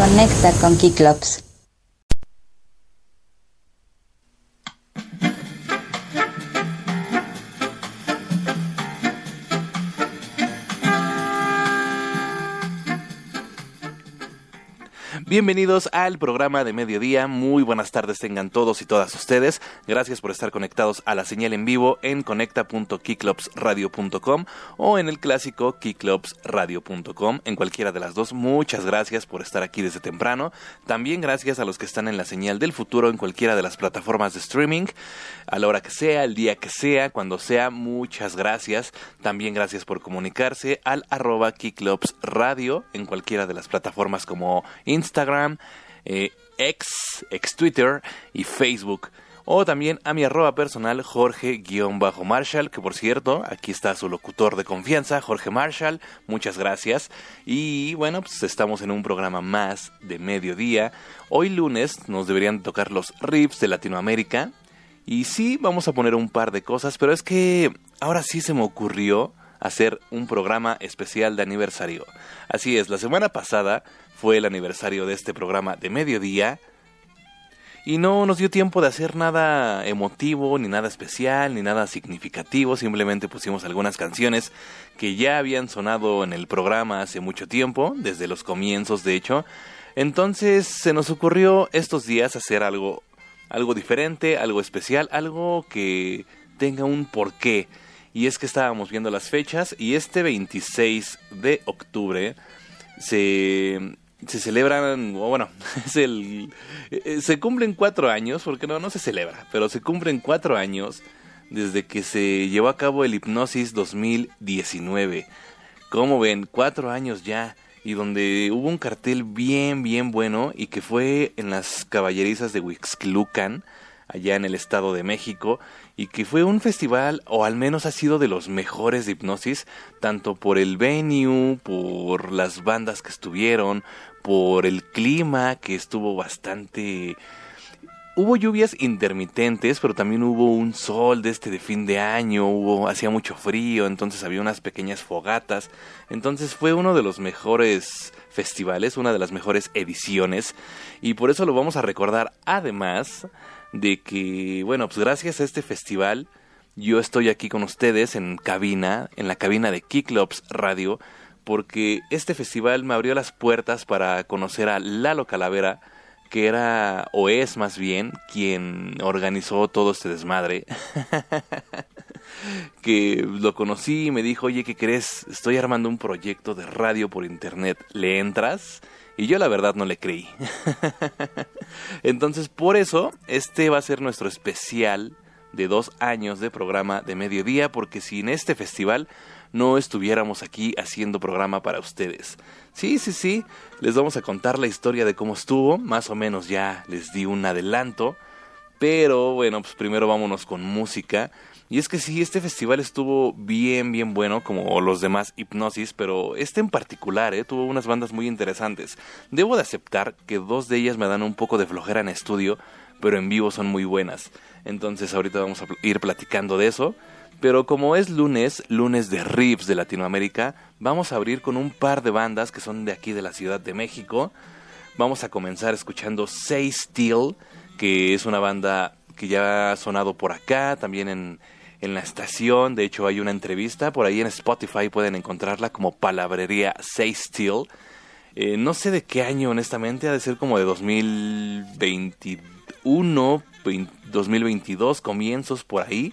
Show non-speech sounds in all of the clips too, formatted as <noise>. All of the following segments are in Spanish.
Conecta con Kiklops. Bienvenidos al programa de mediodía. Muy buenas tardes tengan todos y todas ustedes. Gracias por estar conectados a la señal en vivo en conecta.kiklopsradio.com o en el clásico kiklopsradio.com. En cualquiera de las dos, muchas gracias por estar aquí desde temprano. También gracias a los que están en la señal del futuro en cualquiera de las plataformas de streaming. A la hora que sea, el día que sea, cuando sea, muchas gracias. También gracias por comunicarse al arroba kiklopsradio en cualquiera de las plataformas como Instagram Instagram, eh, ex, ex Twitter y Facebook. O también a mi arroba personal Jorge-Marshall, que por cierto, aquí está su locutor de confianza, Jorge Marshall. Muchas gracias. Y bueno, pues estamos en un programa más de mediodía. Hoy lunes nos deberían tocar los riffs de Latinoamérica. Y sí, vamos a poner un par de cosas, pero es que ahora sí se me ocurrió hacer un programa especial de aniversario. Así es, la semana pasada fue el aniversario de este programa de mediodía y no nos dio tiempo de hacer nada emotivo, ni nada especial, ni nada significativo, simplemente pusimos algunas canciones que ya habían sonado en el programa hace mucho tiempo, desde los comienzos de hecho. Entonces se nos ocurrió estos días hacer algo algo diferente, algo especial, algo que tenga un porqué. Y es que estábamos viendo las fechas y este 26 de octubre se se celebran, o bueno, <laughs> es el, eh, se cumplen cuatro años, porque no, no se celebra, pero se cumplen cuatro años desde que se llevó a cabo el Hipnosis 2019. Como ven, cuatro años ya, y donde hubo un cartel bien, bien bueno, y que fue en las caballerizas de Huixquilucan, allá en el Estado de México, y que fue un festival, o al menos ha sido de los mejores de hipnosis, tanto por el venue, por las bandas que estuvieron, por el clima que estuvo bastante... Hubo lluvias intermitentes, pero también hubo un sol de este fin de año, hubo hacía mucho frío, entonces había unas pequeñas fogatas. Entonces fue uno de los mejores festivales, una de las mejores ediciones y por eso lo vamos a recordar además de que, bueno, pues gracias a este festival yo estoy aquí con ustedes en cabina, en la cabina de Kicklops Radio porque este festival me abrió las puertas para conocer a Lalo Calavera, que era, o es más bien, quien organizó todo este desmadre. <laughs> que lo conocí y me dijo, oye, ¿qué crees? Estoy armando un proyecto de radio por internet, ¿le entras? Y yo la verdad no le creí. <laughs> Entonces, por eso, este va a ser nuestro especial de dos años de programa de mediodía, porque si en este festival no estuviéramos aquí haciendo programa para ustedes. Sí, sí, sí, les vamos a contar la historia de cómo estuvo, más o menos ya les di un adelanto, pero bueno, pues primero vámonos con música. Y es que sí, este festival estuvo bien, bien bueno, como los demás Hipnosis, pero este en particular eh, tuvo unas bandas muy interesantes. Debo de aceptar que dos de ellas me dan un poco de flojera en estudio, pero en vivo son muy buenas. Entonces ahorita vamos a ir platicando de eso. Pero como es lunes, lunes de riffs de Latinoamérica, vamos a abrir con un par de bandas que son de aquí de la Ciudad de México. Vamos a comenzar escuchando Say Steel, que es una banda que ya ha sonado por acá, también en, en la estación. De hecho, hay una entrevista por ahí en Spotify, pueden encontrarla como palabrería Say Steel. Eh, no sé de qué año, honestamente, ha de ser como de 2021, 2022, comienzos por ahí.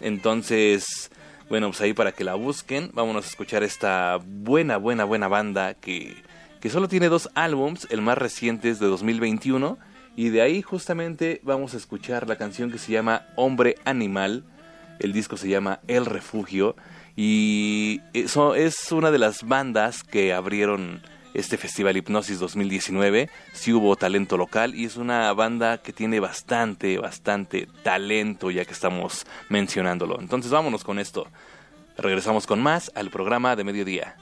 Entonces, bueno, pues ahí para que la busquen, vámonos a escuchar esta buena, buena, buena banda que, que solo tiene dos álbums, el más reciente es de 2021, y de ahí justamente vamos a escuchar la canción que se llama Hombre Animal, el disco se llama El Refugio, y eso es una de las bandas que abrieron este Festival Hipnosis 2019. Sí hubo talento local y es una banda que tiene bastante, bastante talento ya que estamos mencionándolo. Entonces vámonos con esto. Regresamos con más al programa de mediodía.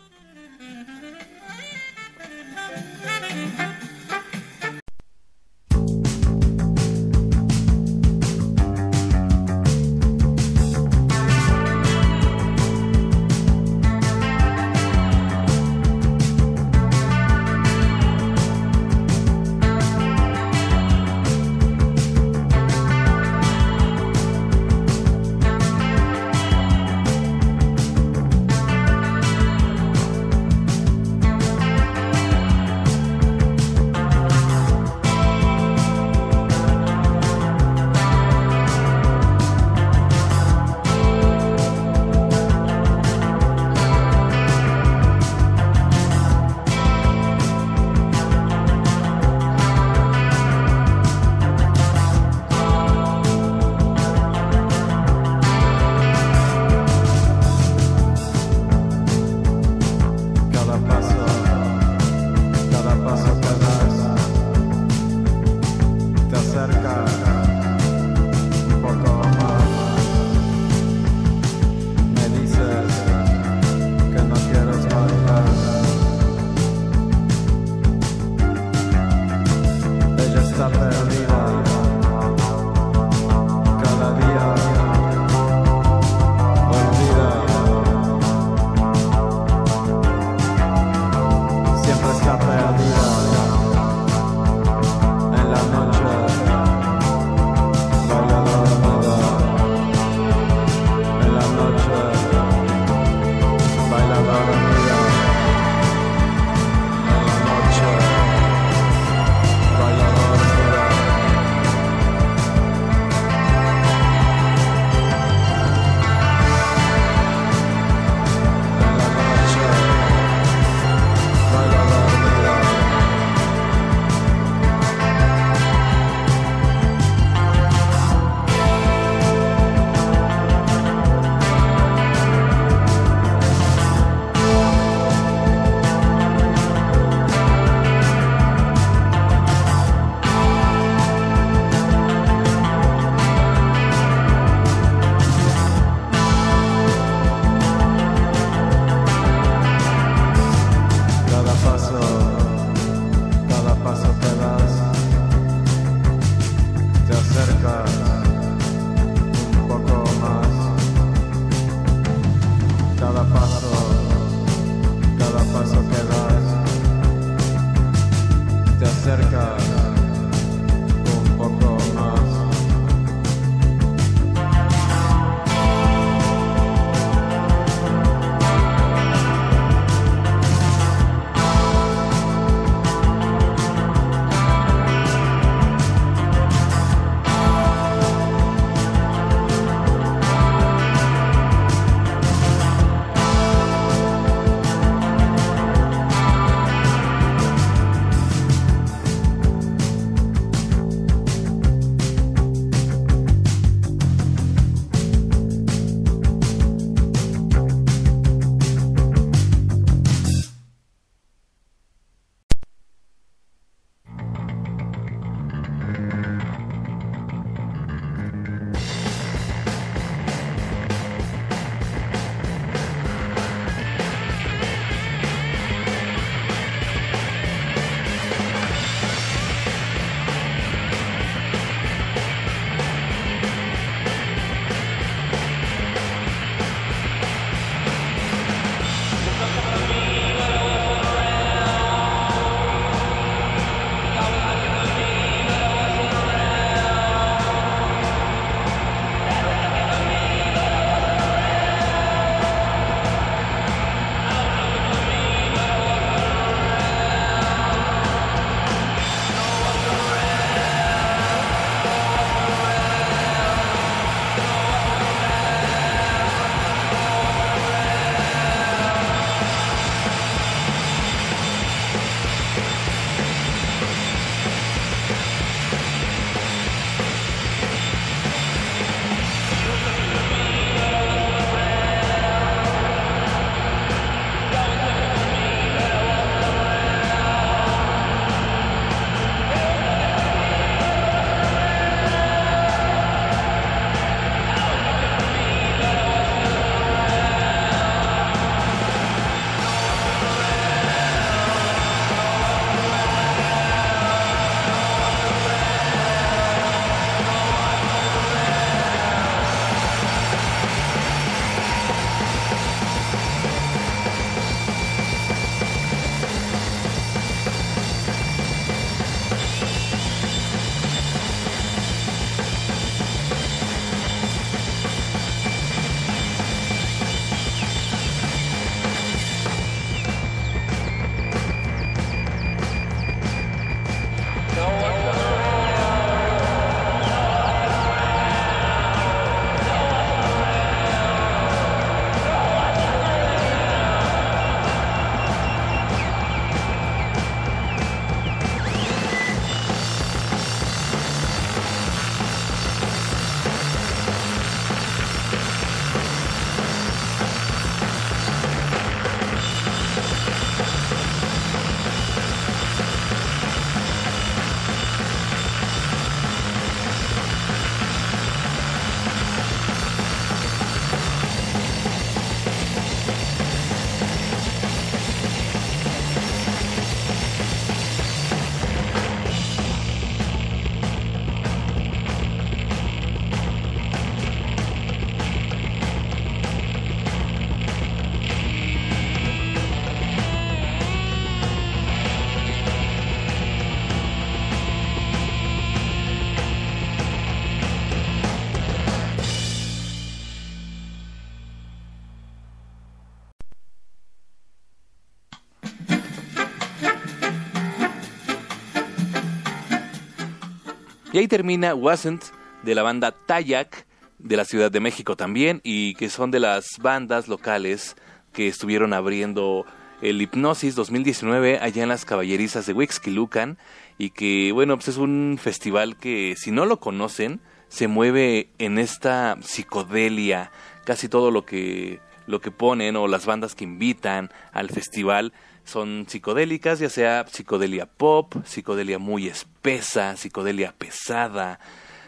Y ahí termina Wasn't de la banda Tayak de la Ciudad de México también y que son de las bandas locales que estuvieron abriendo el Hipnosis 2019 allá en las caballerizas de Wixquilucan y que bueno pues es un festival que si no lo conocen se mueve en esta psicodelia casi todo lo que lo que ponen o las bandas que invitan al festival son psicodélicas, ya sea psicodelia pop, psicodelia muy espesa, psicodelia pesada,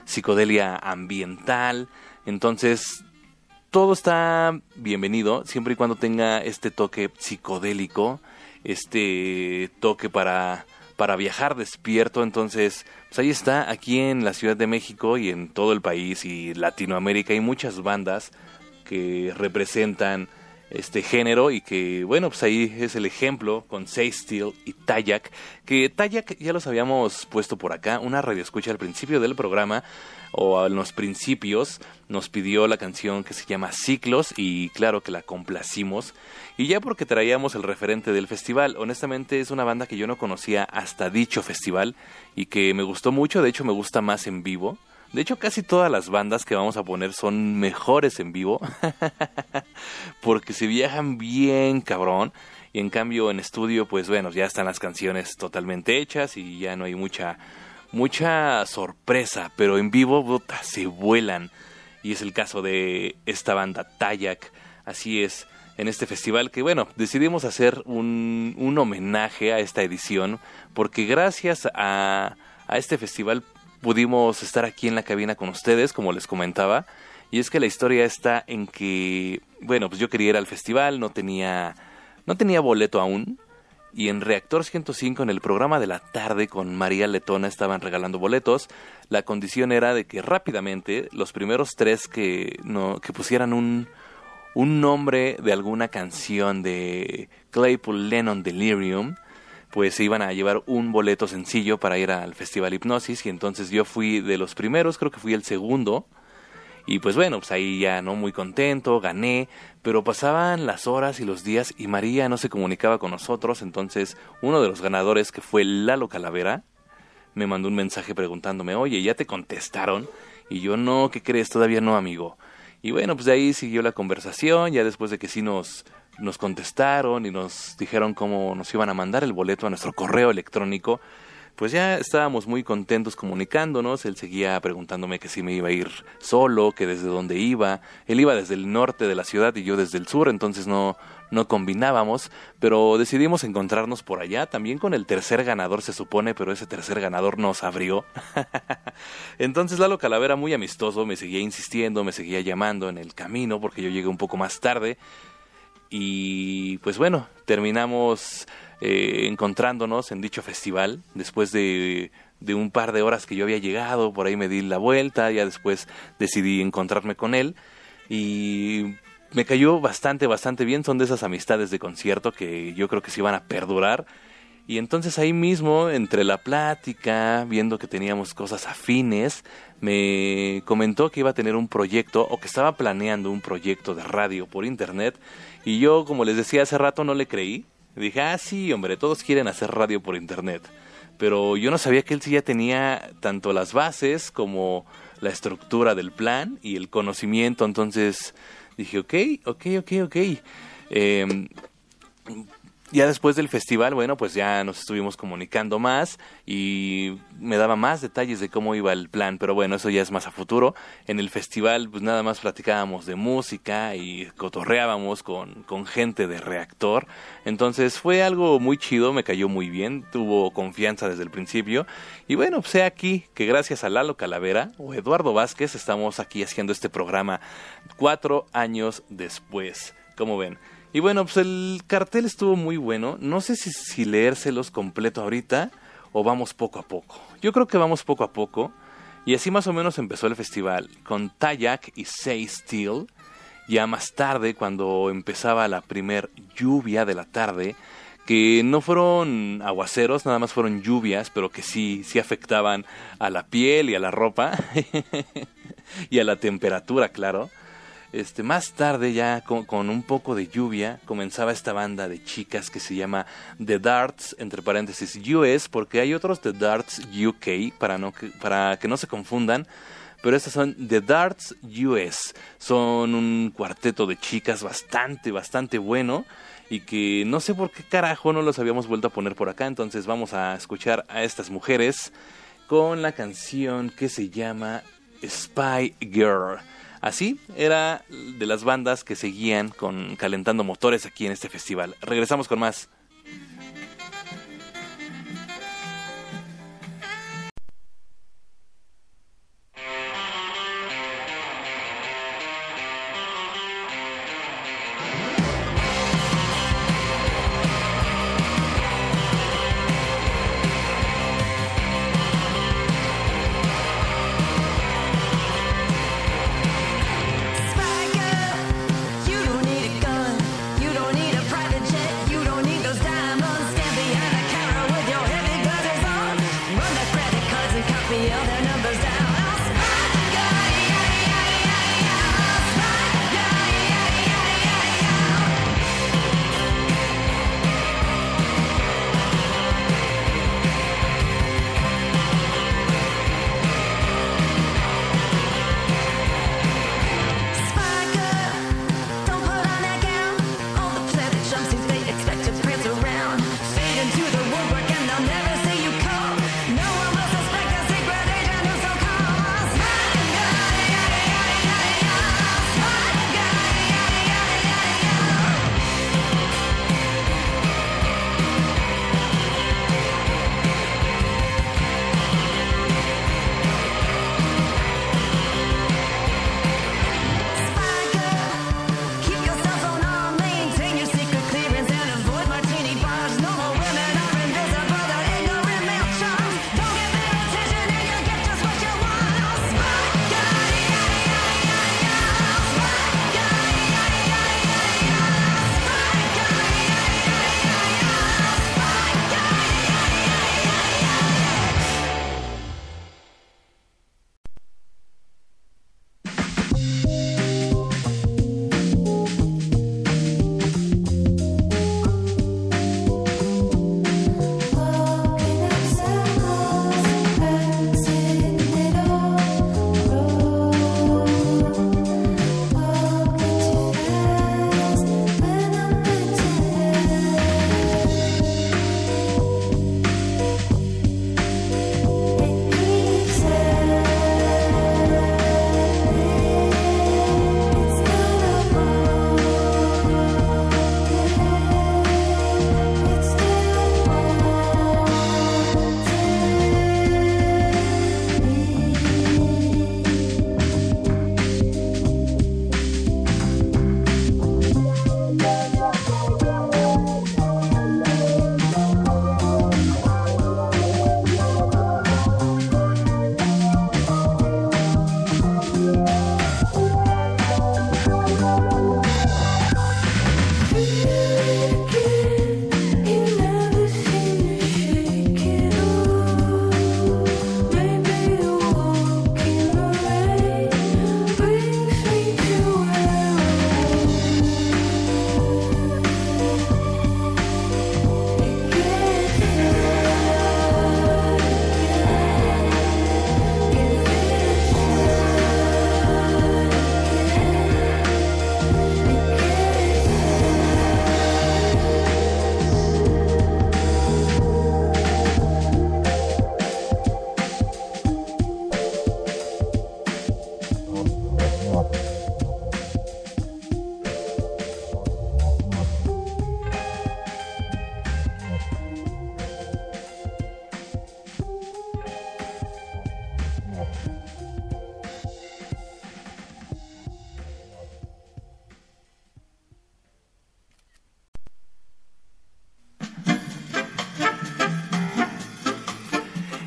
psicodelia ambiental. Entonces, todo está bienvenido siempre y cuando tenga este toque psicodélico, este toque para para viajar despierto. Entonces, pues ahí está, aquí en la Ciudad de México y en todo el país y Latinoamérica hay muchas bandas que representan este género y que bueno pues ahí es el ejemplo con Steel y Tayak que Tayak ya los habíamos puesto por acá una radio escucha al principio del programa o en los principios nos pidió la canción que se llama Ciclos y claro que la complacimos y ya porque traíamos el referente del festival honestamente es una banda que yo no conocía hasta dicho festival y que me gustó mucho de hecho me gusta más en vivo de hecho, casi todas las bandas que vamos a poner son mejores en vivo. <laughs> porque se viajan bien cabrón. Y en cambio en estudio, pues bueno, ya están las canciones totalmente hechas y ya no hay mucha, mucha sorpresa. Pero en vivo, se vuelan. Y es el caso de esta banda Tayak. Así es, en este festival que bueno, decidimos hacer un, un homenaje a esta edición. Porque gracias a, a este festival pudimos estar aquí en la cabina con ustedes, como les comentaba. Y es que la historia está en que, bueno, pues yo quería ir al festival, no tenía, no tenía boleto aún. Y en Reactor 105, en el programa de la tarde con María Letona, estaban regalando boletos. La condición era de que rápidamente los primeros tres que, no, que pusieran un, un nombre de alguna canción de Claypool Lennon Delirium, pues se iban a llevar un boleto sencillo para ir al Festival Hipnosis y entonces yo fui de los primeros, creo que fui el segundo. Y pues bueno, pues ahí ya no muy contento, gané, pero pasaban las horas y los días y María no se comunicaba con nosotros, entonces uno de los ganadores que fue Lalo Calavera me mandó un mensaje preguntándome, oye, ¿ya te contestaron? Y yo no, ¿qué crees? Todavía no, amigo. Y bueno, pues de ahí siguió la conversación, ya después de que sí nos nos contestaron y nos dijeron cómo nos iban a mandar el boleto a nuestro correo electrónico, pues ya estábamos muy contentos comunicándonos. Él seguía preguntándome que si me iba a ir solo, que desde dónde iba. Él iba desde el norte de la ciudad y yo desde el sur, entonces no, no combinábamos, pero decidimos encontrarnos por allá, también con el tercer ganador se supone, pero ese tercer ganador nos abrió. <laughs> entonces Lalo Calavera, muy amistoso, me seguía insistiendo, me seguía llamando en el camino, porque yo llegué un poco más tarde, y pues bueno, terminamos eh, encontrándonos en dicho festival después de, de un par de horas que yo había llegado, por ahí me di la vuelta, ya después decidí encontrarme con él y me cayó bastante, bastante bien, son de esas amistades de concierto que yo creo que se iban a perdurar. Y entonces ahí mismo, entre la plática, viendo que teníamos cosas afines, me comentó que iba a tener un proyecto o que estaba planeando un proyecto de radio por internet y yo, como les decía hace rato, no le creí. Dije, ah, sí, hombre, todos quieren hacer radio por internet. Pero yo no sabía que él sí ya tenía tanto las bases como la estructura del plan y el conocimiento. Entonces dije, ok, ok, ok, ok. Eh, ya después del festival, bueno, pues ya nos estuvimos comunicando más y me daba más detalles de cómo iba el plan, pero bueno, eso ya es más a futuro. En el festival, pues nada más platicábamos de música y cotorreábamos con, con gente de reactor. Entonces fue algo muy chido, me cayó muy bien, tuvo confianza desde el principio. Y bueno, pues aquí que gracias a Lalo Calavera o Eduardo Vázquez estamos aquí haciendo este programa cuatro años después. ¿Cómo ven? Y bueno, pues el cartel estuvo muy bueno. No sé si, leérselos completo ahorita o vamos poco a poco. Yo creo que vamos poco a poco. Y así más o menos empezó el festival, con Tayak y Say Steel. Ya más tarde, cuando empezaba la primer lluvia de la tarde, que no fueron aguaceros, nada más fueron lluvias, pero que sí, sí afectaban a la piel y a la ropa <laughs> y a la temperatura, claro. Este, más tarde, ya con, un poco de lluvia, comenzaba esta banda de chicas que se llama The Darts, entre paréntesis US, porque hay otros The Darts UK, para, no, para que no se confundan. Pero estas son The Darts US. Son un cuarteto de chicas bastante, bastante bueno. Y que no sé por qué carajo no los habíamos vuelto a poner por acá. Entonces vamos a escuchar a estas mujeres con la canción que se llama Spy Girl. Así era de las bandas que seguían con calentando motores aquí en este festival. Regresamos con más.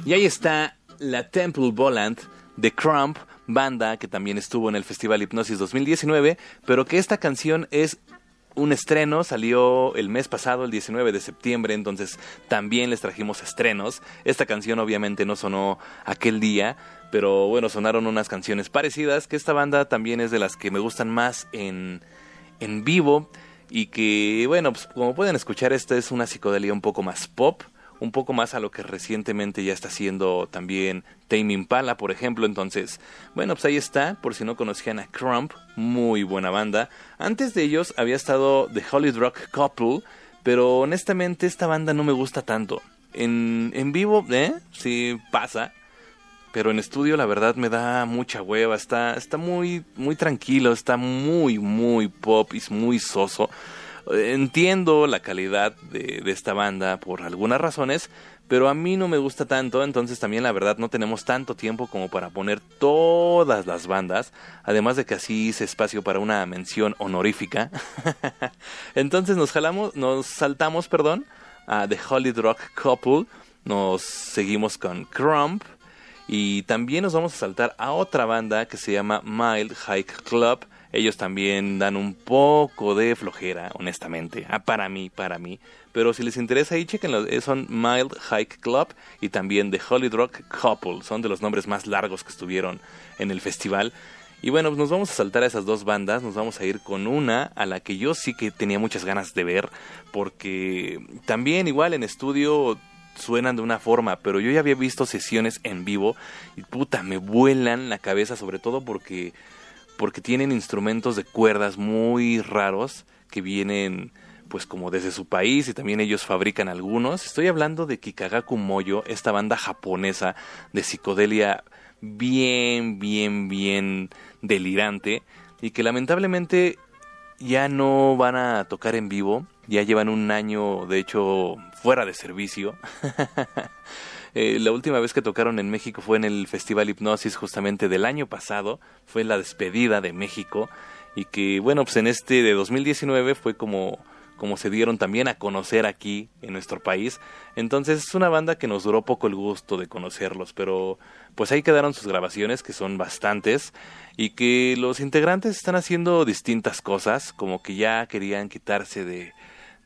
Y ahí está la Temple Volant de Crump, banda que también estuvo en el Festival Hipnosis 2019, pero que esta canción es un estreno, salió el mes pasado, el 19 de septiembre, entonces también les trajimos estrenos. Esta canción obviamente no sonó aquel día, pero bueno, sonaron unas canciones parecidas, que esta banda también es de las que me gustan más en, en vivo y que bueno, pues como pueden escuchar, esta es una psicodelia un poco más pop un poco más a lo que recientemente ya está haciendo también Tame Impala, por ejemplo. Entonces, bueno, pues ahí está, por si no conocían a Crump, muy buena banda. Antes de ellos había estado The Holly Rock Couple, pero honestamente esta banda no me gusta tanto. En, en vivo, ¿eh? Sí pasa. Pero en estudio la verdad me da mucha hueva, está, está muy, muy tranquilo, está muy, muy pop y muy soso. Entiendo la calidad de, esta banda por algunas razones, pero a mí no me gusta tanto, entonces también la verdad no tenemos tanto tiempo como para poner todas las bandas, además de que así hice espacio para una mención honorífica. <laughs> entonces nos jalamos, nos saltamos, perdón, a The Holy Rock Couple, nos seguimos con Crump y también nos vamos a saltar a otra banda que se llama Mild Hike Club ellos también dan un poco de flojera, honestamente. Ah, para mí, para mí. Pero si les interesa ahí, chequenlo. Eh, son Mild Hike Club y también The Holy Rock Couple. Son de los nombres más largos que estuvieron en el festival. Y bueno, nos vamos a saltar a esas dos bandas, nos vamos a ir con una a la que yo sí que tenía muchas ganas de ver, porque también igual en estudio suenan de una forma, pero yo ya había visto sesiones en vivo y puta, me vuelan la cabeza sobre todo porque porque tienen instrumentos de cuerdas muy raros que vienen pues como desde su país y también ellos fabrican algunos. Estoy hablando de Kikagaku Moyo, esta banda japonesa de psicodelia bien, bien, bien delirante y que lamentablemente ya no van a tocar en vivo, ya llevan un año de hecho fuera de servicio. <laughs> Eh, la última vez que tocaron en México fue en el Festival Hipnosis justamente del año pasado, fue la despedida de México y que bueno, pues en este de 2019 fue como como se dieron también a conocer aquí en nuestro país. Entonces es una banda que nos duró poco el gusto de conocerlos, pero pues ahí quedaron sus grabaciones, que son bastantes, y que los integrantes están haciendo distintas cosas, como que ya querían quitarse de,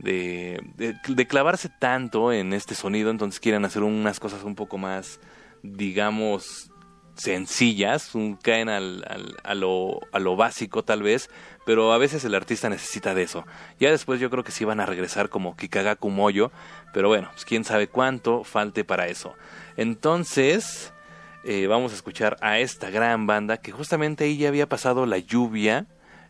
de, de, clavarse tanto en este sonido, entonces quieren hacer unas cosas un poco más, digamos, sencillas, caen al, al, a, lo, a lo básico tal vez, pero a veces el artista necesita de eso. Ya después yo creo que sí van a regresar como Kikagaku Moyo, pero bueno, pues quién sabe cuánto falte para eso. Entonces, eh, vamos a escuchar a esta gran banda que justamente ahí ya había pasado la lluvia,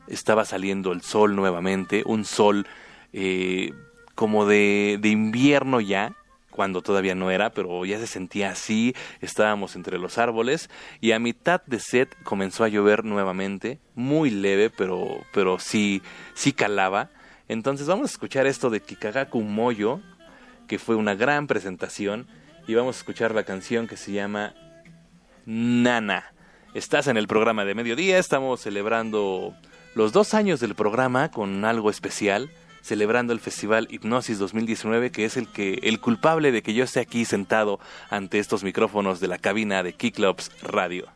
estaba saliendo el sol nuevamente, un sol eh, como de, de invierno ya, cuando todavía no era, pero ya se sentía así, estábamos entre los árboles y a mitad de set comenzó a llover nuevamente, muy leve, pero, pero sí, sí calaba. Entonces vamos a escuchar esto de Kikagaku Moyo, que fue una gran presentación, y vamos a escuchar la canción que se llama Nana. Estás en el programa de mediodía, estamos celebrando los dos años del programa con algo especial celebrando el Festival Hipnosis 2019, que es el que el culpable de que yo esté aquí sentado ante estos micrófonos de la cabina de Kicklops Radio.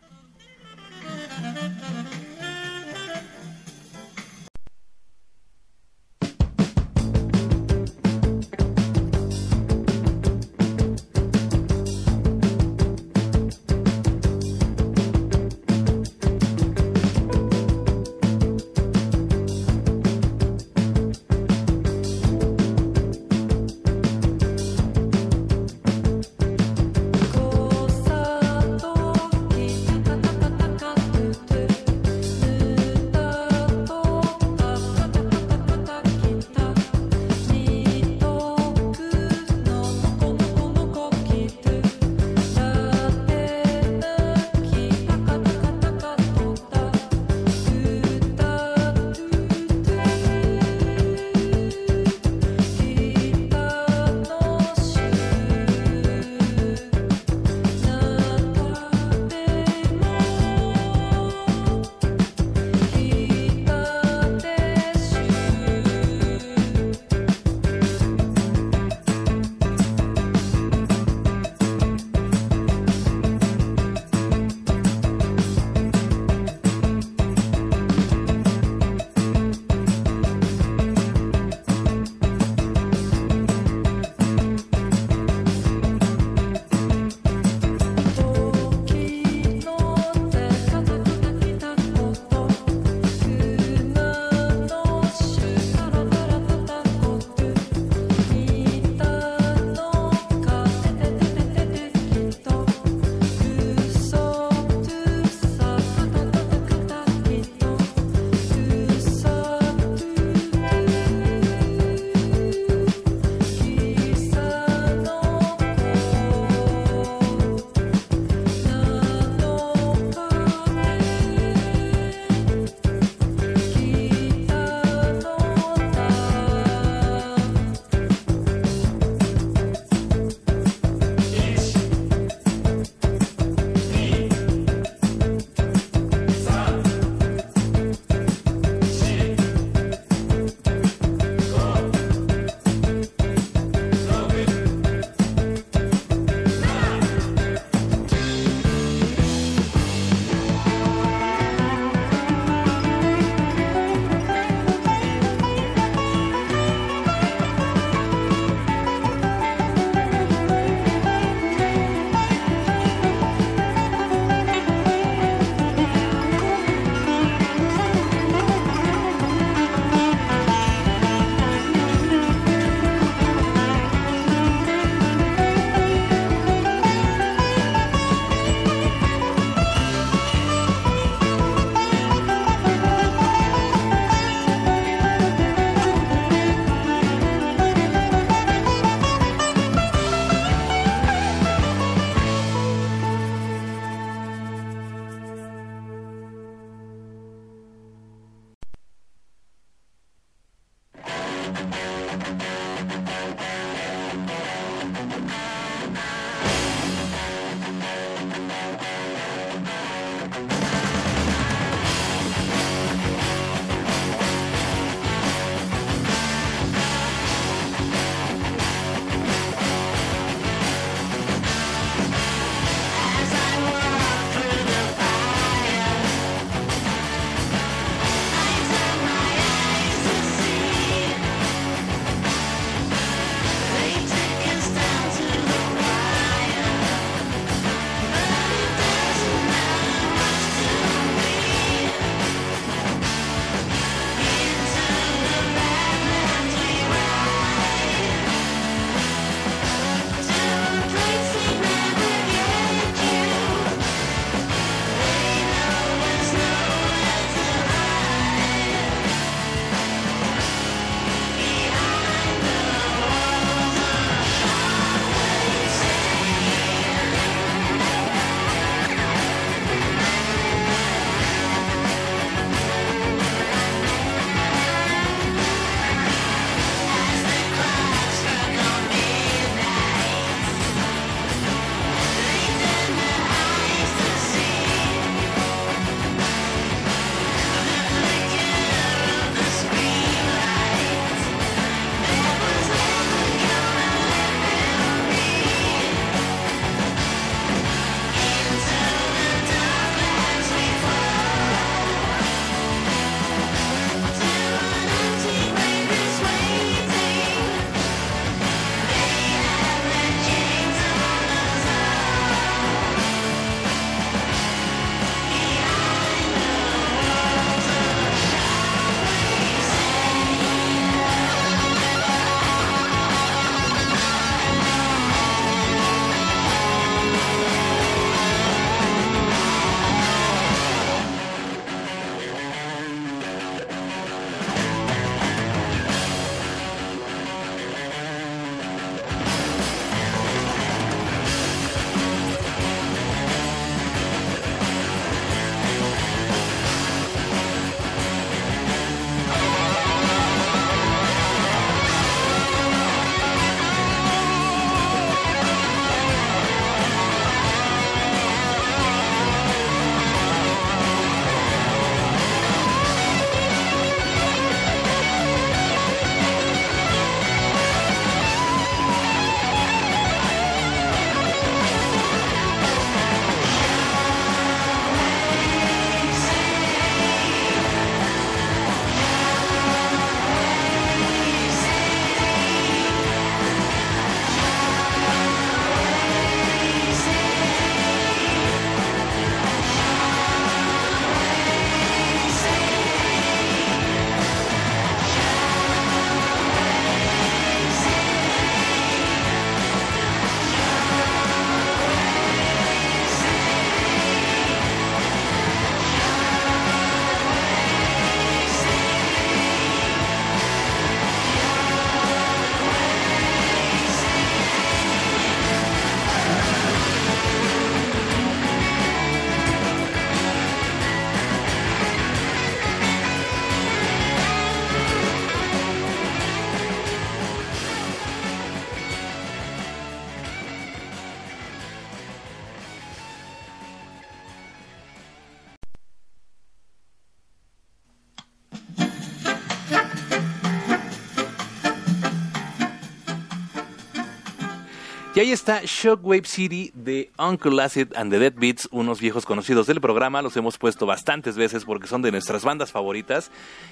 Y ahí está Shockwave City de Uncle Acid and the Dead Beats, unos viejos conocidos del programa. Los hemos puesto bastantes veces porque son de nuestras bandas favoritas.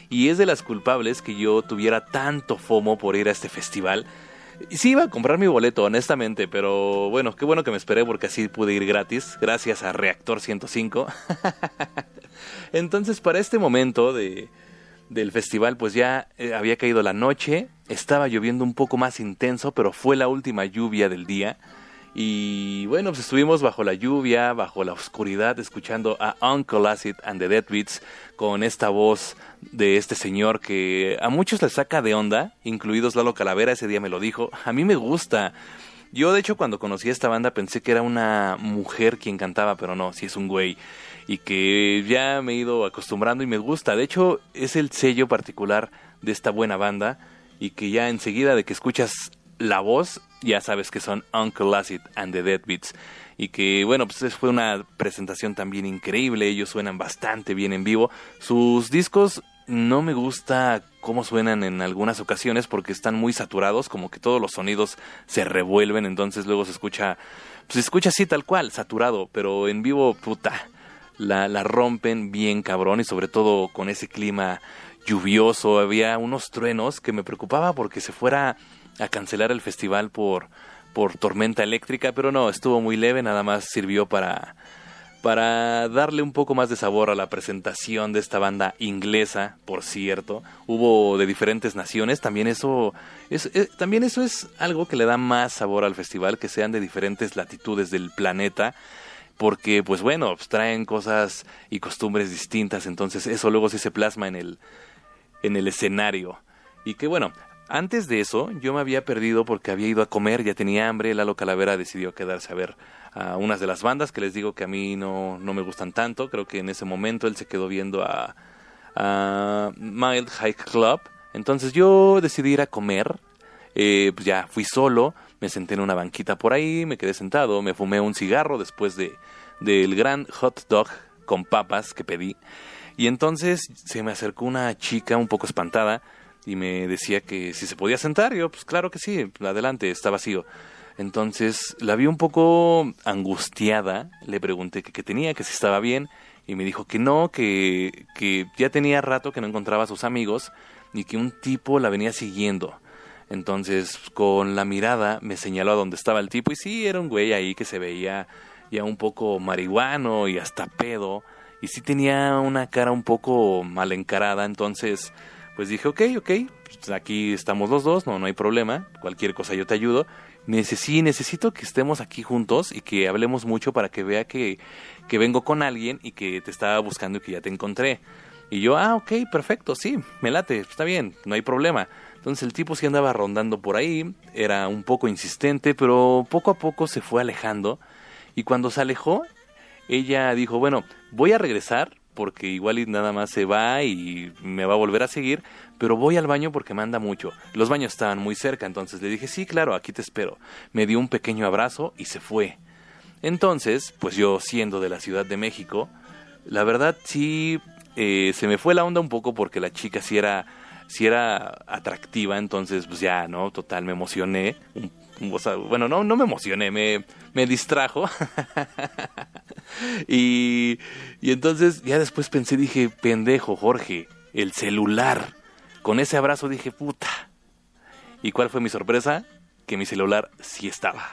Y es de las culpables que yo tuviera tanto FOMO por ir a este festival. Sí iba a comprar mi boleto, honestamente, pero bueno, qué bueno que me esperé porque así pude ir gratis, gracias a Reactor 105. <laughs> Entonces, para este momento de, del festival, pues ya eh, había caído la noche, estaba lloviendo un poco más intenso, pero fue la última lluvia del día. Y bueno, pues estuvimos bajo la lluvia, bajo la oscuridad, escuchando a Uncle Acid and the Dead Beats con esta voz de este señor que a muchos les saca de onda, incluidos Lalo Calavera, ese día me lo dijo. A mí me gusta. Yo de hecho cuando conocí a esta banda pensé que era una mujer quien cantaba, pero no, sí es un güey y que ya me he ido acostumbrando y me gusta. De hecho, es el sello particular de esta buena banda y que ya enseguida de que escuchas la voz, ya sabes que son Uncle Acid and the Dead Beats. Y que bueno, pues fue una presentación también increíble, ellos suenan bastante bien en vivo. Sus discos no me gusta cómo suenan en algunas ocasiones porque están muy saturados, como que todos los sonidos se revuelven, entonces luego se escucha, pues se escucha así tal cual, saturado, pero en vivo, puta, la, la rompen bien cabrón y sobre todo con ese clima lluvioso, había unos truenos que me preocupaba porque se fuera a cancelar el festival por, por tormenta eléctrica, pero no, estuvo muy leve, nada más sirvió para, para darle un poco más de sabor a la presentación de esta banda inglesa, por cierto. Hubo de diferentes naciones, también eso es, eh, también eso es algo que le da más sabor al festival, que sean de diferentes latitudes del planeta porque pues bueno, pues, traen cosas y costumbres distintas, entonces eso luego sí se plasma en el, en el escenario. Y que bueno, antes de eso yo me había perdido porque había ido a comer, ya tenía hambre, Lalo Calavera decidió quedarse a ver a unas de las bandas que les digo que a mí no, no me gustan tanto, creo que en ese momento él se quedó viendo a, a Mild Hike Club, entonces yo decidí ir a comer, eh, pues ya fui solo, me senté en una banquita por ahí, me quedé sentado, me fumé un cigarro después de del gran hot dog con papas que pedí. Y entonces se me acercó una chica un poco espantada y me decía que si se podía sentar. yo, pues claro que sí, adelante, está vacío. Entonces la vi un poco angustiada, le pregunté que qué tenía, que si estaba bien, y me dijo que no, que, que ya tenía rato que no encontraba a sus amigos y que un tipo la venía siguiendo. Entonces, con la mirada me señaló a donde estaba el tipo y sí, era un güey ahí que se veía ya un poco marihuano y hasta pedo y sí tenía una cara un poco mal encarada, entonces pues dije, ok, ok, pues aquí estamos los dos, no, no hay problema, cualquier cosa yo te ayudo. sí, necesito que estemos aquí juntos y que hablemos mucho para que vea que, que vengo con alguien y que te estaba buscando y que ya te encontré. Y yo, ah, ok, perfecto, sí, me late, está bien, no hay problema. Entonces el tipo sí andaba rondando por ahí, era un poco insistente, pero poco a poco se fue alejando. Y cuando se alejó, ella dijo, bueno, voy a regresar porque igual nada más se va y me va a volver a seguir, pero voy al baño porque manda mucho. Los baños estaban muy cerca, entonces le dije, sí, claro, aquí te espero. Me dio un pequeño abrazo y se fue. Entonces, pues yo siendo de la Ciudad de México, la verdad sí eh, se me fue la onda un poco porque la chica sí era si era atractiva, entonces pues ya, ¿no? Total, me emocioné. Bueno, no, no me emocioné, me, me distrajo. <laughs> y, y entonces ya después pensé, dije, pendejo, Jorge, el celular. Con ese abrazo dije, puta. ¿Y cuál fue mi sorpresa? Que mi celular sí estaba.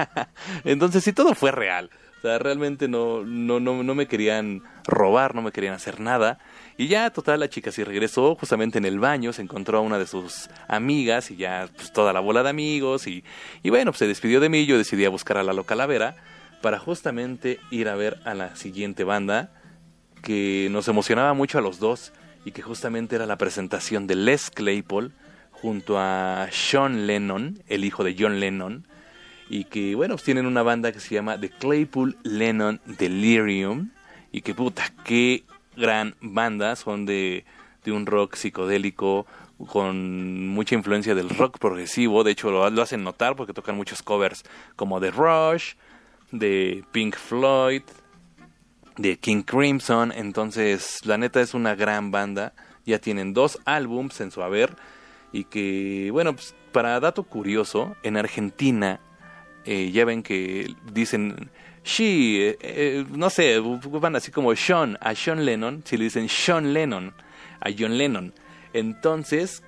<laughs> entonces sí, todo fue real. O sea, realmente no, no, no, no me querían robar, no me querían hacer nada. Y ya, total, la chica sí regresó justamente en el baño, se encontró a una de sus amigas y ya, pues toda la bola de amigos. Y, y bueno, pues se despidió de mí. Yo decidí a buscar a la Calavera para justamente ir a ver a la siguiente banda que nos emocionaba mucho a los dos y que justamente era la presentación de Les Claypool junto a Sean Lennon, el hijo de John Lennon y que bueno, pues tienen una banda que se llama The Claypool Lennon Delirium y que puta, qué gran banda, son de, de un rock psicodélico con mucha influencia del rock progresivo, de hecho lo, lo hacen notar porque tocan muchos covers como The Rush, de Pink Floyd, de King Crimson, entonces la neta es una gran banda, ya tienen dos álbums en su haber y que bueno, pues para dato curioso, en Argentina eh, ya ven que dicen she, eh, eh, no sé, van así como Sean, a Sean Lennon, si le dicen Sean Lennon, a John Lennon. Entonces,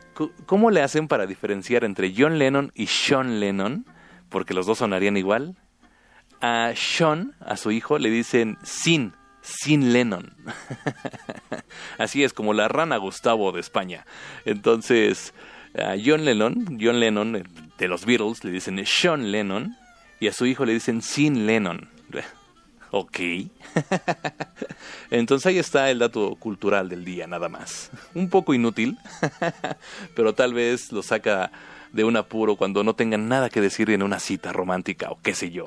¿cómo le hacen para diferenciar entre John Lennon y Sean Lennon? Porque los dos sonarían igual. A Sean, a su hijo, le dicen Sin, Sin Lennon. <laughs> Así es como la rana Gustavo de España. Entonces, a John Lennon, John Lennon eh, de los Beatles, le dicen Sean Lennon. Y a su hijo le dicen Sin Lennon. Ok. <laughs> Entonces ahí está el dato cultural del día, nada más. Un poco inútil, <laughs> pero tal vez lo saca de un apuro cuando no tengan nada que decir en una cita romántica o qué sé yo.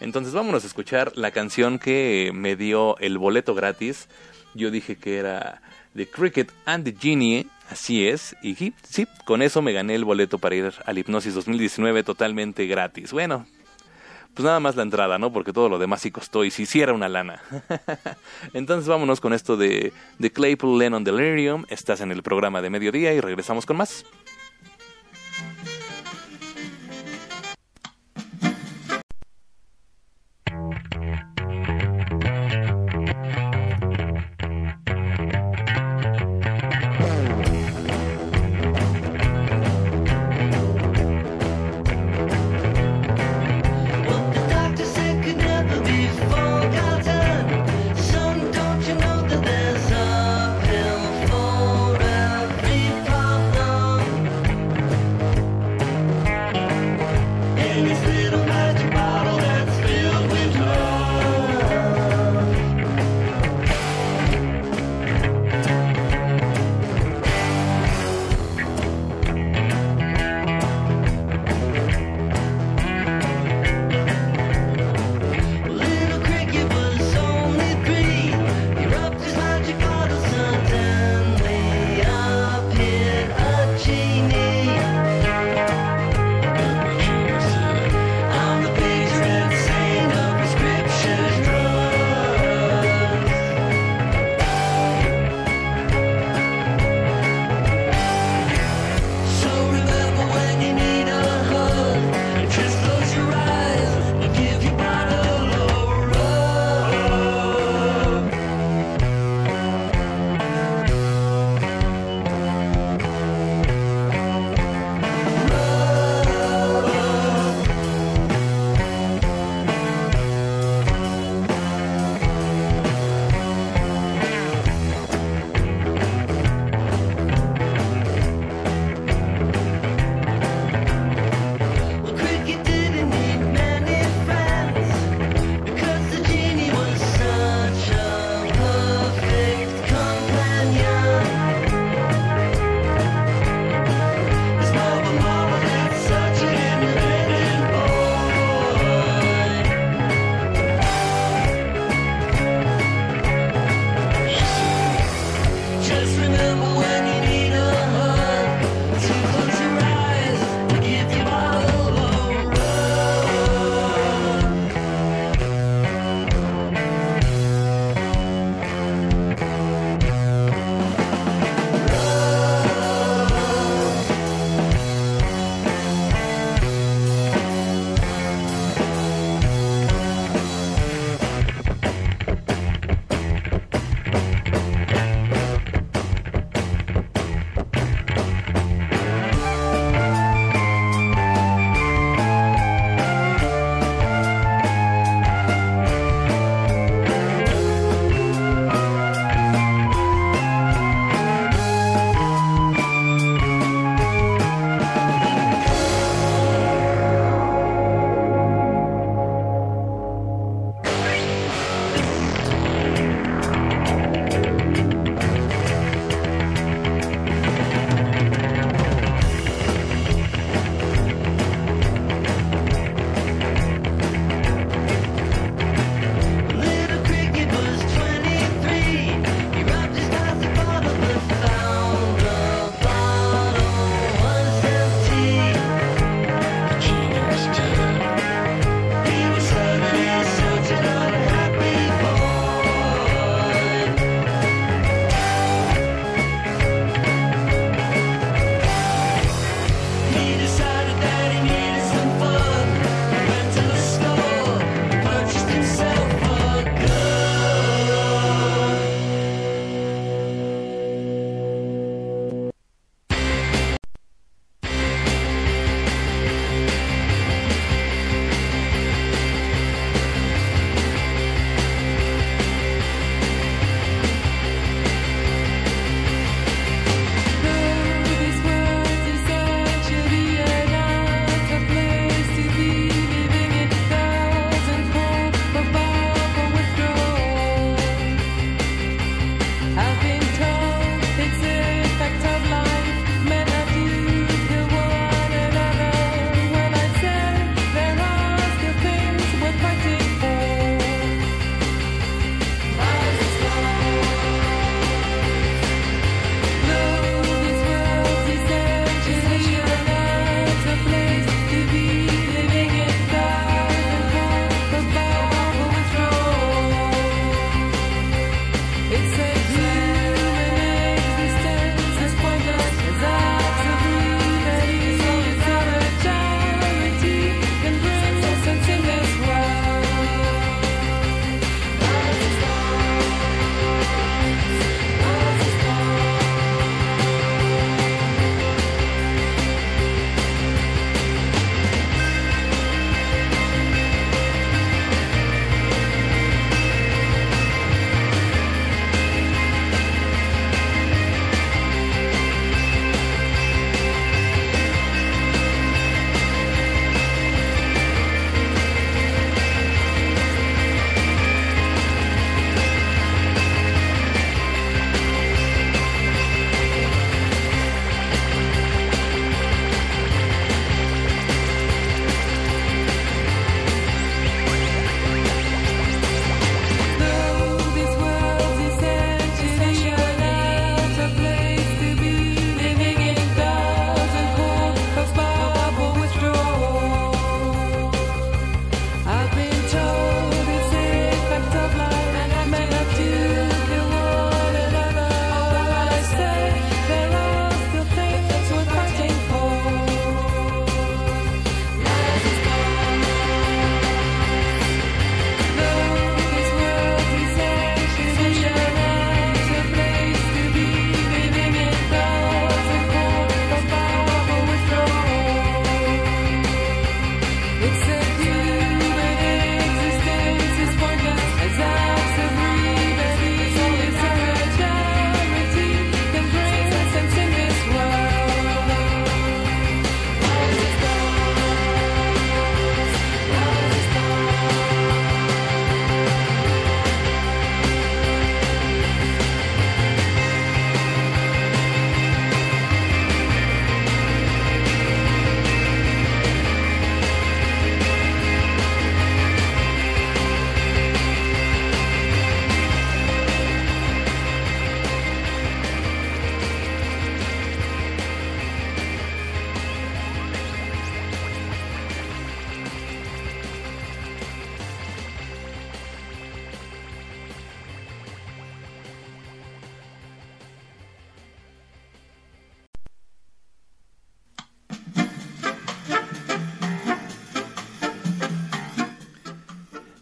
Entonces vámonos a escuchar la canción que me dio el boleto gratis. Yo dije que era The Cricket and the Genie, así es, y sí, con eso me gané el boleto para ir al Hipnosis 2019 totalmente gratis. Bueno, pues nada más la entrada, ¿no? Porque todo lo demás sí costó y si hiciera una lana. <laughs> Entonces vámonos con esto de, de Claypool Lennon Delirium. Estás en el programa de mediodía y regresamos con más.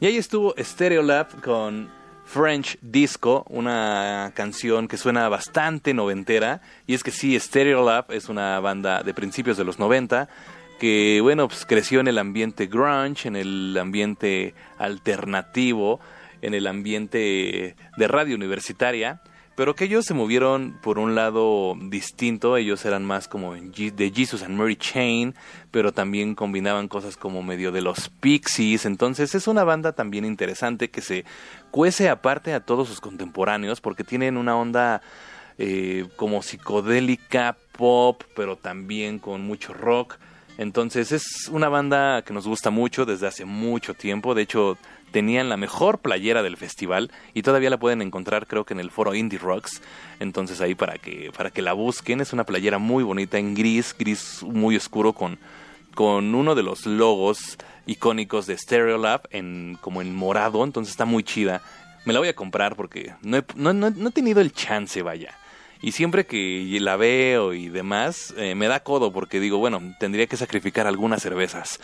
Ahí estuvo Stereolab con French Disco, una canción que suena bastante noventera. Y es que sí, Stereolab es una banda de principios de los 90 que, bueno, pues creció en el ambiente grunge, en el ambiente alternativo, en el ambiente de radio universitaria pero que ellos se movieron por un lado distinto, ellos eran más como de Jesus and Mary Chain, pero también combinaban cosas como medio de los Pixies, entonces es una banda también interesante que se cuece aparte a todos sus contemporáneos porque tienen una onda eh, como psicodélica, pop, pero también con mucho rock. Entonces es una banda que nos gusta mucho desde hace mucho tiempo. De hecho, tenían la mejor playera del festival y todavía la pueden encontrar creo que en el foro Indie Rocks. Entonces ahí para que, para que la busquen. Es una playera muy bonita en gris, gris muy oscuro con, con uno de los logos icónicos de Stereolab en, como en morado. Entonces está muy chida. Me la voy a comprar porque no no, no he tenido el chance, vaya. Y siempre que la veo y demás, eh, me da codo porque digo, bueno, tendría que sacrificar algunas cervezas.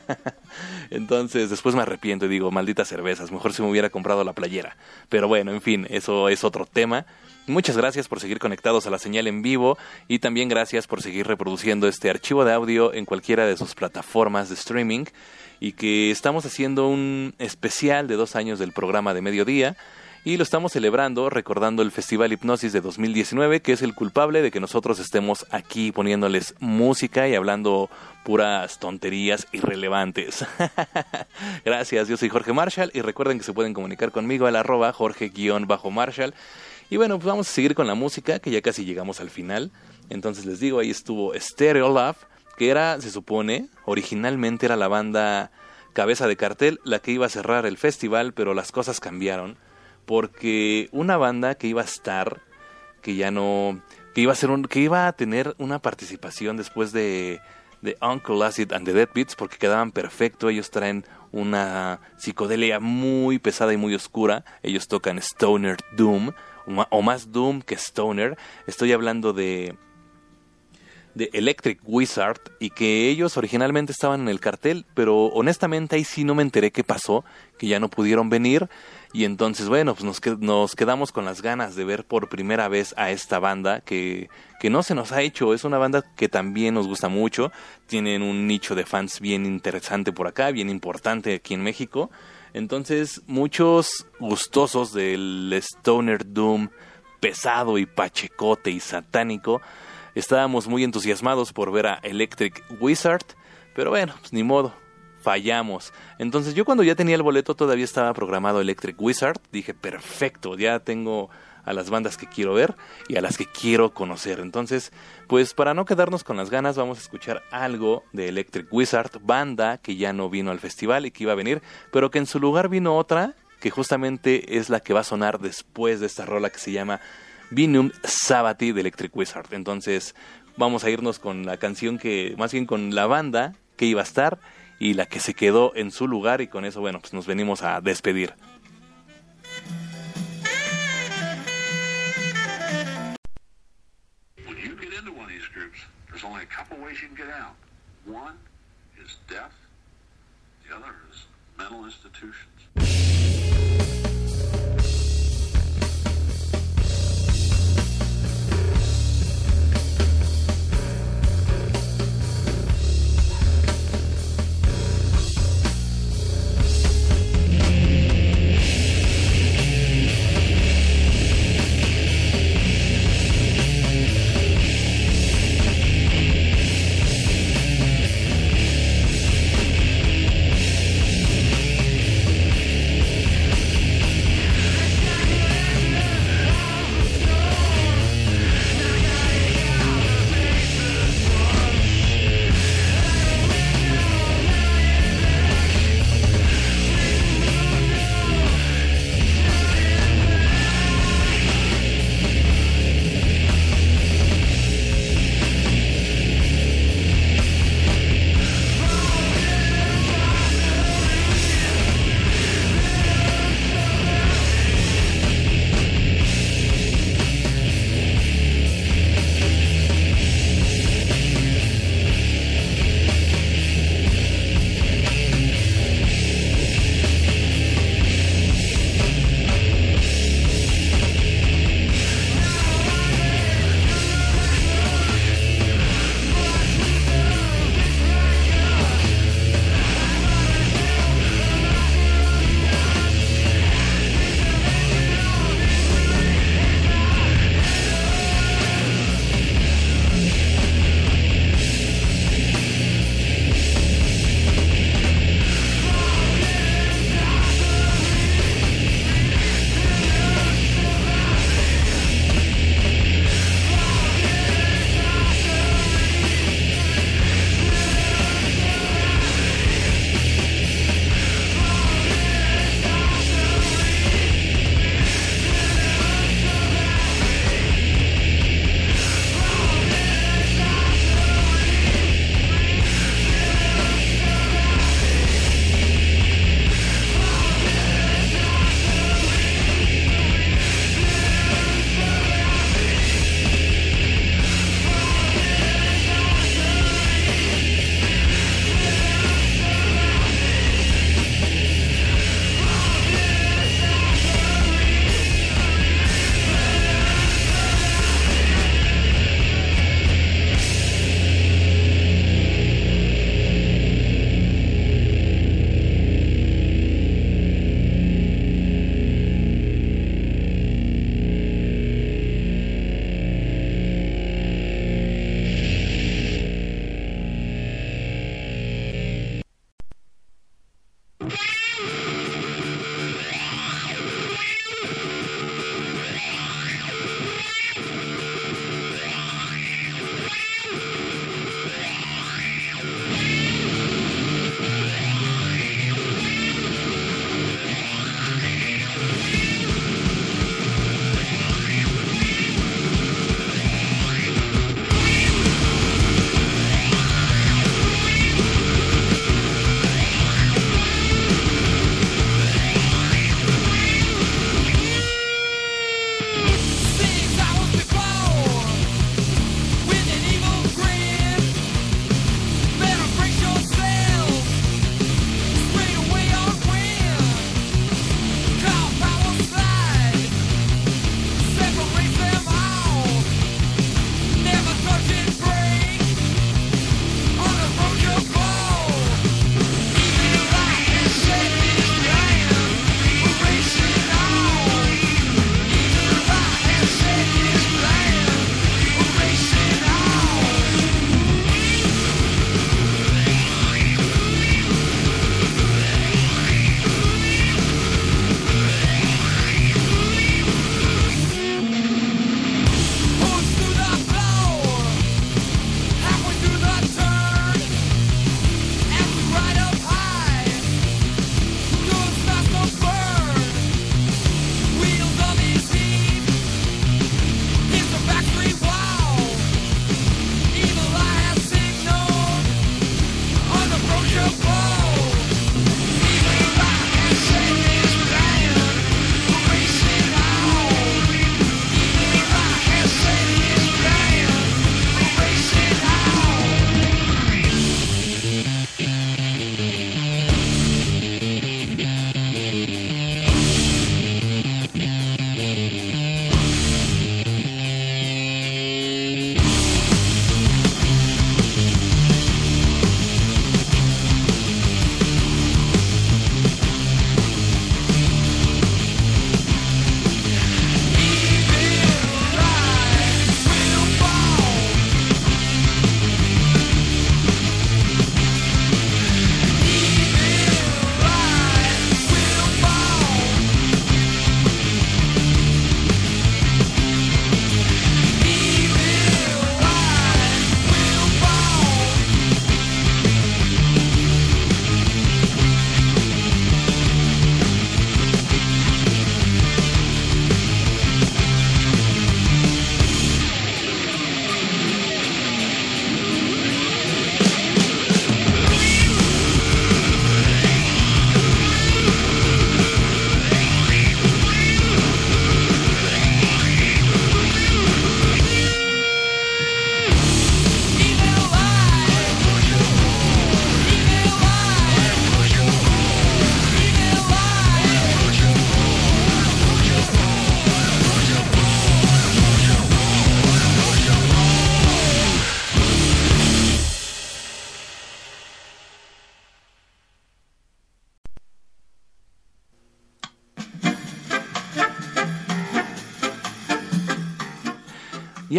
<laughs> Entonces después me arrepiento y digo, malditas cervezas, mejor si me hubiera comprado la playera. Pero bueno, en fin, eso es otro tema. Muchas gracias por seguir conectados a la señal en vivo y también gracias por seguir reproduciendo este archivo de audio en cualquiera de sus plataformas de streaming y que estamos haciendo un especial de dos años del programa de mediodía y lo estamos celebrando recordando el Festival Hipnosis de 2019, que es el culpable de que nosotros estemos aquí poniéndoles música y hablando puras tonterías irrelevantes. <laughs> Gracias, yo soy Jorge Marshall y recuerden que se pueden comunicar conmigo al arroba Jorge-Marshall. Y bueno, pues vamos a seguir con la música, que ya casi llegamos al final. Entonces les digo, ahí estuvo Stereo Love, que era, se supone, originalmente era la banda cabeza de cartel la que iba a cerrar el festival, pero las cosas cambiaron porque una banda que iba a estar, que ya no, que iba a ser un, que iba a tener una participación después de, de Uncle Acid and the Dead Beats, porque quedaban perfecto, ellos traen una psicodelia muy pesada y muy oscura, ellos tocan Stoner Doom, o más Doom que Stoner, estoy hablando de de Electric Wizard y que ellos originalmente estaban en el cartel, pero honestamente ahí sí no me enteré qué pasó, que ya no pudieron venir y entonces, bueno, pues nos, nos quedamos con las ganas de ver por primera vez a esta banda que, que no se nos ha hecho. Es una banda que también nos gusta mucho. Tienen un nicho de fans bien interesante por acá, bien importante aquí en México. Entonces, muchos gustosos del Stoner Doom pesado y pachecote y satánico, estábamos muy entusiasmados por ver a Electric Wizard. Pero bueno, pues ni modo fallamos. Entonces yo cuando ya tenía el boleto todavía estaba programado Electric Wizard. Dije, perfecto, ya tengo a las bandas que quiero ver y a las que quiero conocer. Entonces, pues para no quedarnos con las ganas, vamos a escuchar algo de Electric Wizard, banda que ya no vino al festival y que iba a venir, pero que en su lugar vino otra que justamente es la que va a sonar después de esta rola que se llama Vinum Sabati de Electric Wizard. Entonces, vamos a irnos con la canción que, más bien con la banda que iba a estar y la que se quedó en su lugar y con eso, bueno, pues nos venimos a despedir.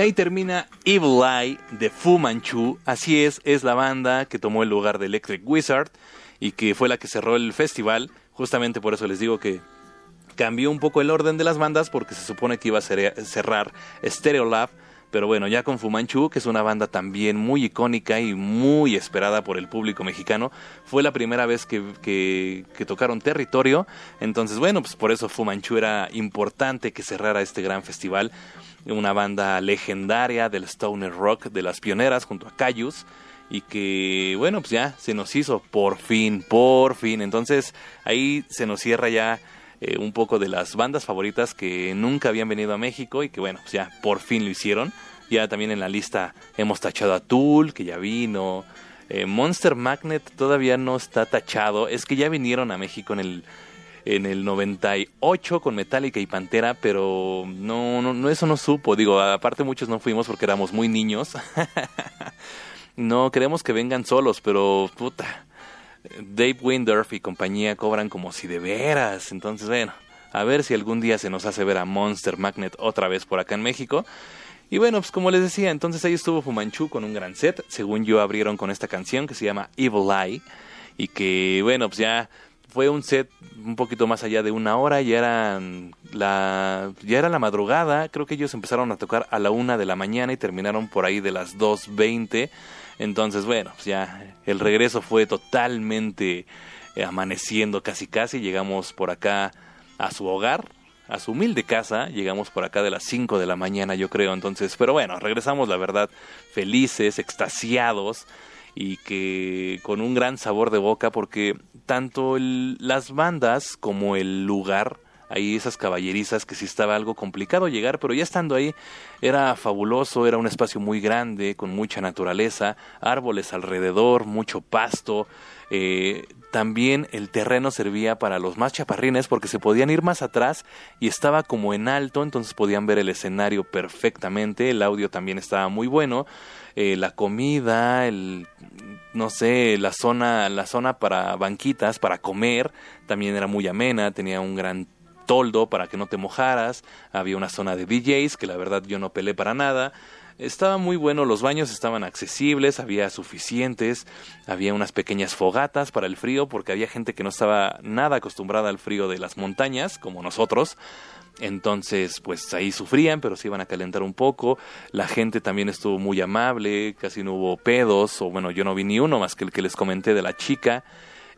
Ahí termina Evil Eye de Fu Manchu. Así es, es la banda que tomó el lugar de Electric Wizard y que fue la que cerró el festival. Justamente por eso les digo que cambió un poco el orden de las bandas porque se supone que iba a cerrar Stereolab. Pero bueno, ya con Fu Manchu, que es una banda también muy icónica y muy esperada por el público mexicano, fue la primera vez que, que, tocaron territorio. Entonces, bueno, pues por eso Fu Manchu era importante que cerrara este gran festival una banda legendaria del stoner rock de las pioneras junto a Cayus y que bueno pues ya se nos hizo por fin por fin. Entonces ahí se nos cierra ya eh, un poco de las bandas favoritas que nunca habían venido a México y que bueno pues ya por fin lo hicieron. Ya también en la lista hemos tachado a Tool que ya vino. Eh, Monster Magnet todavía no está tachado. Es que ya vinieron a México en el en el 98 con Metallica y Pantera, pero no, no, no eso no supo. Digo, aparte muchos no fuimos porque éramos muy niños. <laughs> no queremos que vengan solos, pero puta. Dave Windorf y compañía cobran como si de veras. Entonces, bueno, a ver si algún día se nos hace ver a Monster Magnet otra vez por acá en México. Y bueno, pues como les decía, entonces ahí estuvo Fumanchu con un gran set. Según yo, abrieron con esta canción que se llama Evil Eye. Y que, bueno, pues ya fue un set un poquito más allá de una hora, ya eran la, ya era la madrugada, creo que ellos empezaron a tocar a la una de la mañana y terminaron por ahí de las 2.20, entonces bueno, pues ya el regreso fue totalmente eh, amaneciendo casi casi, llegamos por acá a su hogar, a su humilde casa, llegamos por acá de las 5 de la mañana yo creo, entonces, pero bueno, regresamos la verdad felices, extasiados y que con un gran sabor de boca porque tanto las bandas como el lugar ahí esas caballerizas que sí estaba algo complicado llegar, pero ya estando ahí era fabuloso, era un espacio muy grande, con mucha naturaleza, árboles alrededor, mucho pasto, eh, también el terreno servía para los más chaparrines porque se podían ir más atrás y estaba como en alto, entonces podían ver el escenario perfectamente, el audio también estaba muy bueno, eh, la comida, el no sé, la zona, la zona para banquitas, para comer, también era muy amena, tenía un gran toldo para que no te mojaras, había una zona de DJs que la verdad yo no pelé para nada, estaba muy bueno, los baños estaban accesibles, había suficientes, había unas pequeñas fogatas para el frío, porque había gente que no estaba nada acostumbrada al frío de las montañas, como nosotros. Entonces, pues ahí sufrían, pero se iban a calentar un poco. La gente también estuvo muy amable, casi no hubo pedos, o bueno, yo no vi ni uno más que el que les comenté de la chica.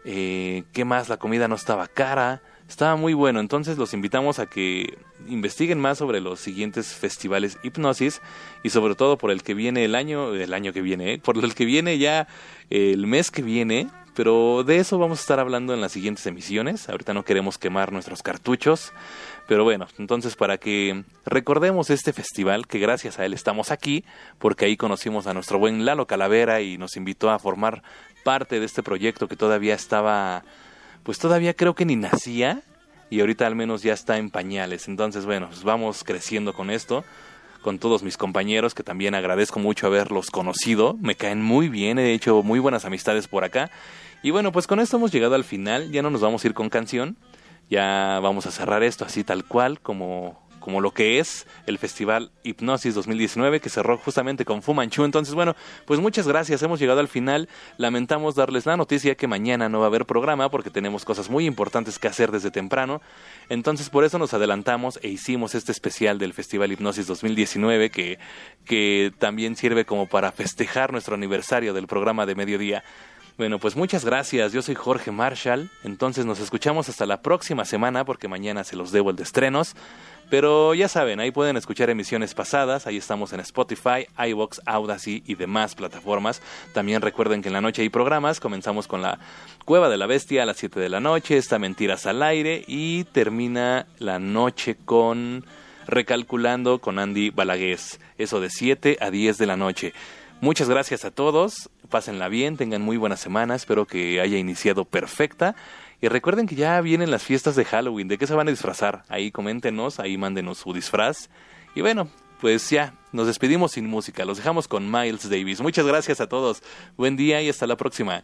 Eh, ¿Qué más? La comida no estaba cara. Estaba muy bueno, entonces los invitamos a que investiguen más sobre los siguientes festivales hipnosis y sobre todo por el que viene el año, el año que viene, ¿eh? por el que viene ya el mes que viene, pero de eso vamos a estar hablando en las siguientes emisiones. Ahorita no queremos quemar nuestros cartuchos, pero bueno, entonces para que recordemos este festival, que gracias a él estamos aquí, porque ahí conocimos a nuestro buen Lalo Calavera y nos invitó a formar parte de este proyecto que todavía estaba pues todavía creo que ni nacía y ahorita al menos ya está en pañales. Entonces, bueno, pues vamos creciendo con esto, con todos mis compañeros que también agradezco mucho haberlos conocido, me caen muy bien, he hecho muy buenas amistades por acá. Y bueno, pues con esto hemos llegado al final, ya no nos vamos a ir con canción, ya vamos a cerrar esto así tal cual como como lo que es el Festival Hipnosis 2019 que cerró justamente con Fu Manchu. Entonces, bueno, pues muchas gracias, hemos llegado al final. Lamentamos darles la noticia que mañana no va a haber programa porque tenemos cosas muy importantes que hacer desde temprano. Entonces, por eso nos adelantamos e hicimos este especial del Festival Hipnosis 2019 que, que también sirve como para festejar nuestro aniversario del programa de mediodía. Bueno, pues muchas gracias. Yo soy Jorge Marshall. Entonces nos escuchamos hasta la próxima semana porque mañana se los debo el de estrenos. Pero ya saben, ahí pueden escuchar emisiones pasadas, ahí estamos en Spotify, iVoox, Audacy y demás plataformas. También recuerden que en la noche hay programas, comenzamos con la Cueva de la Bestia a las 7 de la noche, está Mentiras al aire y termina la noche con Recalculando con Andy Balagués, eso de 7 a 10 de la noche. Muchas gracias a todos, pásenla bien, tengan muy buena semana, espero que haya iniciado perfecta y recuerden que ya vienen las fiestas de Halloween. ¿De qué se van a disfrazar? Ahí coméntenos, ahí mándenos su disfraz. Y bueno, pues ya, nos despedimos sin música. Los dejamos con Miles Davis. Muchas gracias a todos. Buen día y hasta la próxima.